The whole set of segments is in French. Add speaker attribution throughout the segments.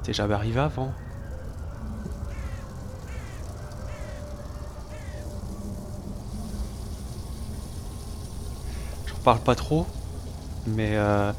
Speaker 1: C'était jamais arrivé avant. Je reparle pas trop, mais euh,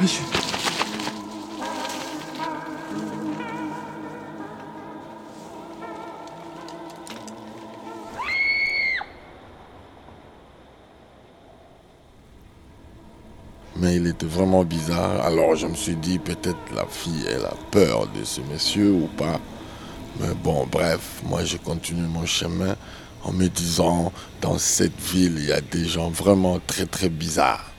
Speaker 1: Je suis...
Speaker 2: Mais il était vraiment bizarre. Alors je me suis dit peut-être la fille elle a peur de ce monsieur ou pas. Mais bon, bref, moi je continue mon chemin en me disant dans cette ville il y a des gens vraiment très très bizarres.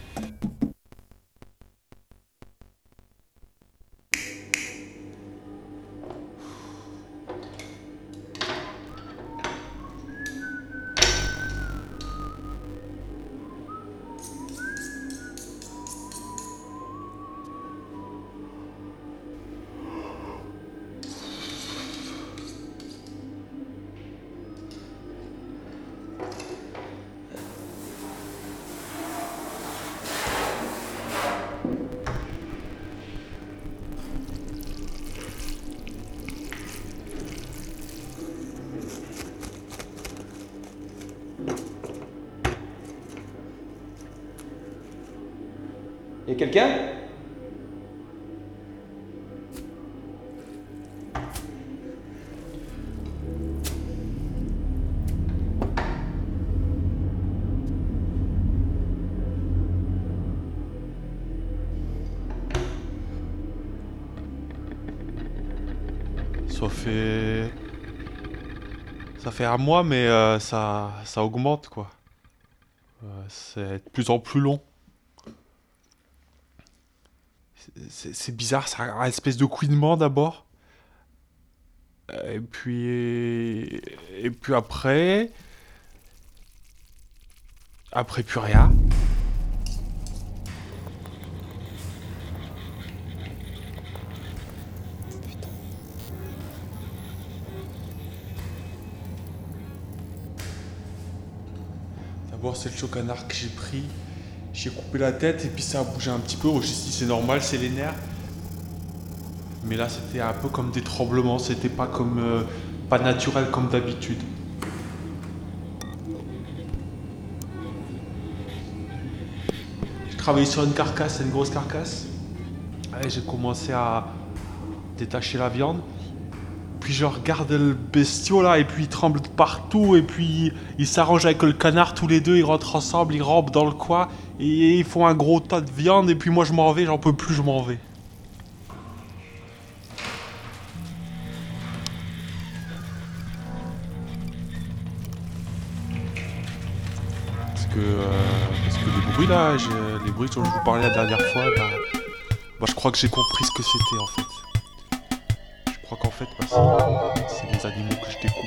Speaker 1: Y a quelqu'un? Ça fait. Ça fait un mois, mais euh, ça, ça augmente quoi. Euh, c'est de plus en plus long. C'est bizarre, ça a un espèce de couinement d'abord. Euh, Et puis. Et puis après. Après, plus rien. D'abord, c'est le chocanard que j'ai pris. J'ai coupé la tête et puis ça a bougé un petit peu. J'ai dit c'est normal, c'est les nerfs. Mais là, c'était un peu comme des tremblements. C'était pas comme euh, pas naturel comme d'habitude. J'ai travaillé sur une carcasse, une grosse carcasse. J'ai commencé à détacher la viande. Puis je regarde le bestiau là, et puis il tremble de partout, et puis il s'arrange avec le canard tous les deux, ils rentrent ensemble, ils rampent dans le coin, et ils font un gros tas de viande, et puis moi je m'en vais, j'en peux plus, je m'en vais. Parce que, euh, parce que les bruits là, les bruits dont je vous parlais la dernière fois, bah, bah, je crois que j'ai compris ce que c'était en fait. Je crois qu'en fait, bah, c'est- les animaux que je découpe.